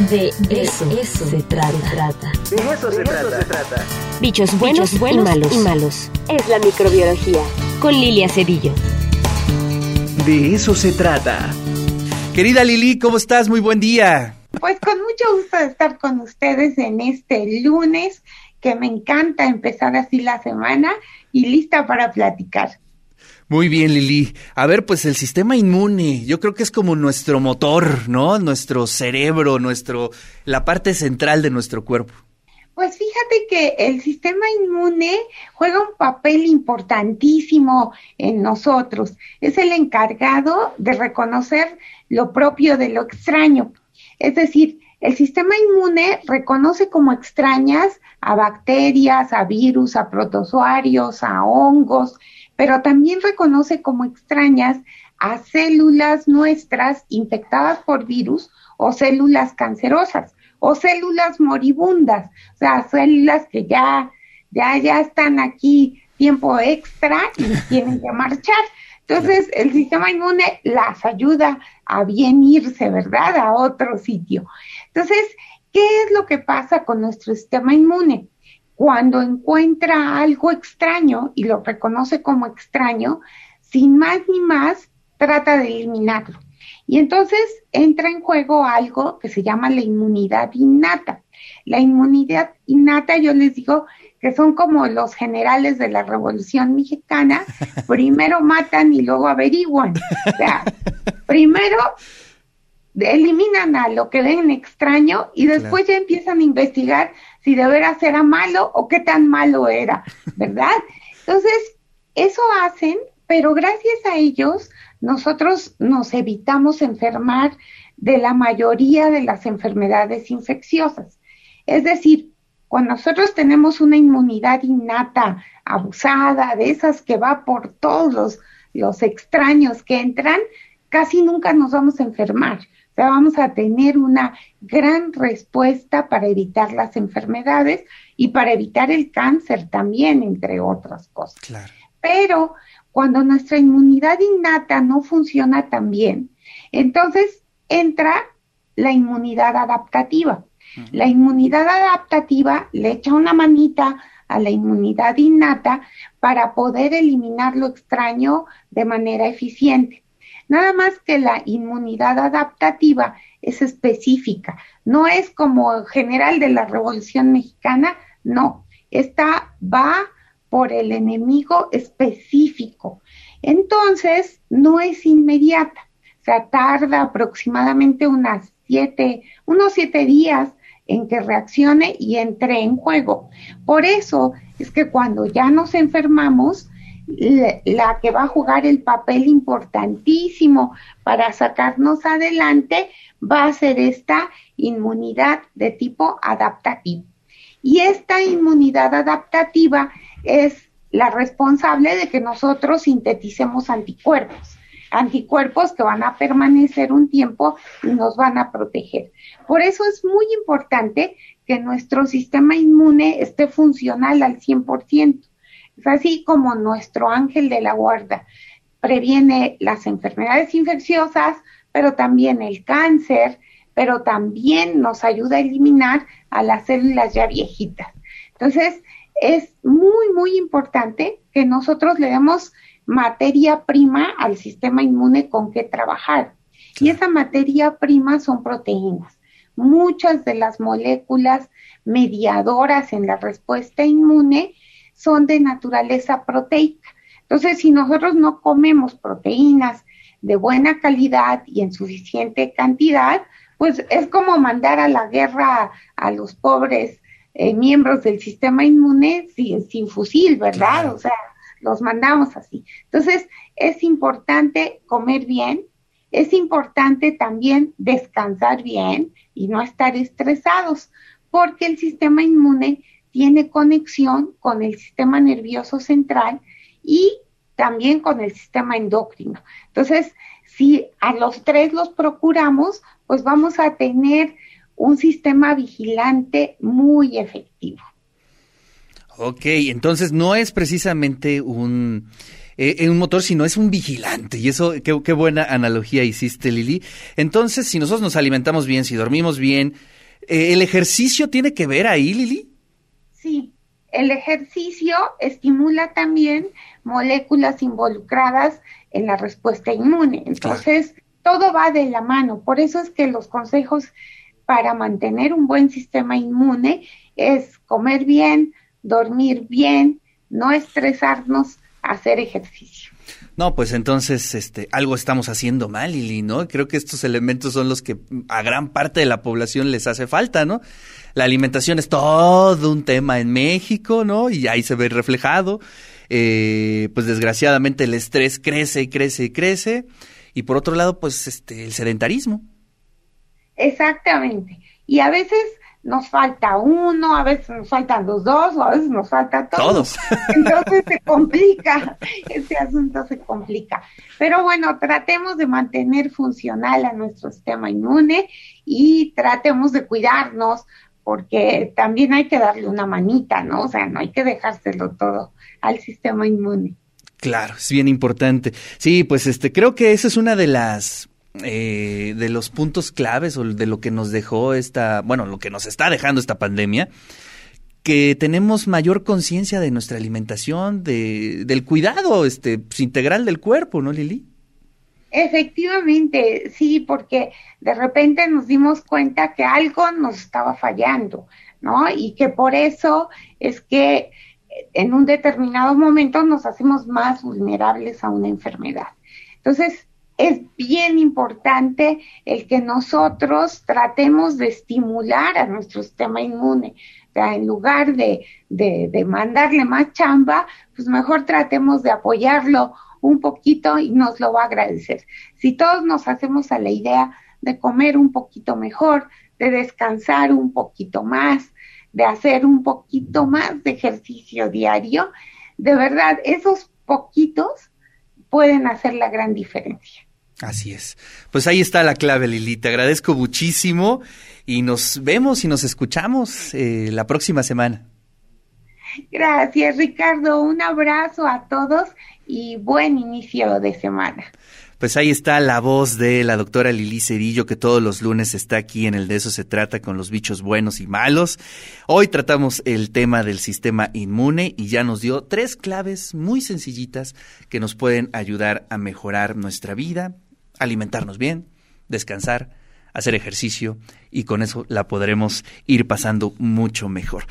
De eso, se, trata. De eso, se, trata. Bichos buenos, y, malos. y malos. Es la microbiología. Con Lilia Cedillo. De eso se trata. Querida Lili, ¿cómo estás? Muy buen día. Pues con mucho gusto de estar con ustedes en este lunes, que me encanta empezar así la semana y lista para platicar. Muy bien, Lili. A ver, pues el sistema inmune, yo creo que es como nuestro motor, ¿no? Nuestro cerebro, nuestro, la parte central de nuestro cuerpo. Pues fíjate que el sistema inmune juega un papel importantísimo en nosotros. Es el encargado de reconocer lo propio de lo extraño. Es decir, el sistema inmune reconoce como extrañas a bacterias, a virus, a protozoarios, a hongos, pero también reconoce como extrañas a células nuestras infectadas por virus o células cancerosas o células moribundas, o sea, células que ya, ya, ya están aquí tiempo extra y tienen que marchar. Entonces, el sistema inmune las ayuda a bien irse, ¿verdad?, a otro sitio. Entonces, ¿qué es lo que pasa con nuestro sistema inmune? cuando encuentra algo extraño y lo reconoce como extraño, sin más ni más, trata de eliminarlo. Y entonces entra en juego algo que se llama la inmunidad innata. La inmunidad innata, yo les digo que son como los generales de la Revolución Mexicana, primero matan y luego averiguan. O sea, primero eliminan a lo que ven extraño y después ya empiezan a investigar si de veras era malo o qué tan malo era, ¿verdad? Entonces, eso hacen, pero gracias a ellos nosotros nos evitamos enfermar de la mayoría de las enfermedades infecciosas. Es decir, cuando nosotros tenemos una inmunidad innata, abusada, de esas que va por todos los, los extraños que entran, casi nunca nos vamos a enfermar sea, vamos a tener una gran respuesta para evitar las enfermedades y para evitar el cáncer también, entre otras cosas. Pero cuando nuestra inmunidad innata no funciona tan bien, entonces entra la inmunidad adaptativa. La inmunidad adaptativa le echa una manita a la inmunidad innata para poder eliminar lo extraño de manera eficiente. Nada más que la inmunidad adaptativa es específica, no es como general de la Revolución Mexicana, no, esta va por el enemigo específico. Entonces, no es inmediata, o sea, tarda aproximadamente unas siete, unos siete días en que reaccione y entre en juego. Por eso es que cuando ya nos enfermamos, la que va a jugar el papel importantísimo para sacarnos adelante va a ser esta inmunidad de tipo adaptativo. Y esta inmunidad adaptativa es la responsable de que nosotros sinteticemos anticuerpos, anticuerpos que van a permanecer un tiempo y nos van a proteger. Por eso es muy importante que nuestro sistema inmune esté funcional al 100%. Es así como nuestro ángel de la guarda previene las enfermedades infecciosas, pero también el cáncer, pero también nos ayuda a eliminar a las células ya viejitas. Entonces, es muy, muy importante que nosotros le demos materia prima al sistema inmune con que trabajar. Y esa materia prima son proteínas. Muchas de las moléculas mediadoras en la respuesta inmune son de naturaleza proteica. Entonces, si nosotros no comemos proteínas de buena calidad y en suficiente cantidad, pues es como mandar a la guerra a los pobres eh, miembros del sistema inmune sin, sin fusil, ¿verdad? O sea, los mandamos así. Entonces, es importante comer bien, es importante también descansar bien y no estar estresados, porque el sistema inmune tiene conexión con el sistema nervioso central y también con el sistema endocrino. Entonces, si a los tres los procuramos, pues vamos a tener un sistema vigilante muy efectivo. Ok, entonces no es precisamente un eh, un motor, sino es un vigilante. Y eso, qué, qué buena analogía hiciste, Lili. Entonces, si nosotros nos alimentamos bien, si dormimos bien, eh, ¿el ejercicio tiene que ver ahí, Lili? Sí, el ejercicio estimula también moléculas involucradas en la respuesta inmune. Entonces, todo va de la mano. Por eso es que los consejos para mantener un buen sistema inmune es comer bien, dormir bien, no estresarnos, hacer ejercicio. No, pues entonces este algo estamos haciendo mal, Lili, ¿no? Creo que estos elementos son los que a gran parte de la población les hace falta, ¿no? La alimentación es todo un tema en México, ¿no? Y ahí se ve reflejado. Eh, pues desgraciadamente el estrés crece y crece y crece. Y por otro lado, pues este el sedentarismo. Exactamente. Y a veces nos falta uno, a veces nos faltan los dos, o a veces nos falta todos. todos. Entonces se complica, este asunto se complica. Pero bueno, tratemos de mantener funcional a nuestro sistema inmune y tratemos de cuidarnos, porque también hay que darle una manita, ¿no? O sea, no hay que dejárselo todo al sistema inmune. Claro, es bien importante. Sí, pues este, creo que esa es una de las eh, de los puntos claves o de lo que nos dejó esta, bueno, lo que nos está dejando esta pandemia, que tenemos mayor conciencia de nuestra alimentación, de, del cuidado este, pues, integral del cuerpo, ¿no, Lili? Efectivamente, sí, porque de repente nos dimos cuenta que algo nos estaba fallando, ¿no? Y que por eso es que en un determinado momento nos hacemos más vulnerables a una enfermedad. Entonces, es bien importante el que nosotros tratemos de estimular a nuestro sistema inmune. O sea, en lugar de, de, mandarle más chamba, pues mejor tratemos de apoyarlo un poquito y nos lo va a agradecer. Si todos nos hacemos a la idea de comer un poquito mejor, de descansar un poquito más, de hacer un poquito más de ejercicio diario, de verdad, esos poquitos pueden hacer la gran diferencia. Así es. Pues ahí está la clave, Lili. Te agradezco muchísimo y nos vemos y nos escuchamos eh, la próxima semana. Gracias, Ricardo. Un abrazo a todos y buen inicio de semana. Pues ahí está la voz de la doctora Lili Cerillo, que todos los lunes está aquí en el De eso se trata con los bichos buenos y malos. Hoy tratamos el tema del sistema inmune y ya nos dio tres claves muy sencillitas que nos pueden ayudar a mejorar nuestra vida, alimentarnos bien, descansar, hacer ejercicio y con eso la podremos ir pasando mucho mejor.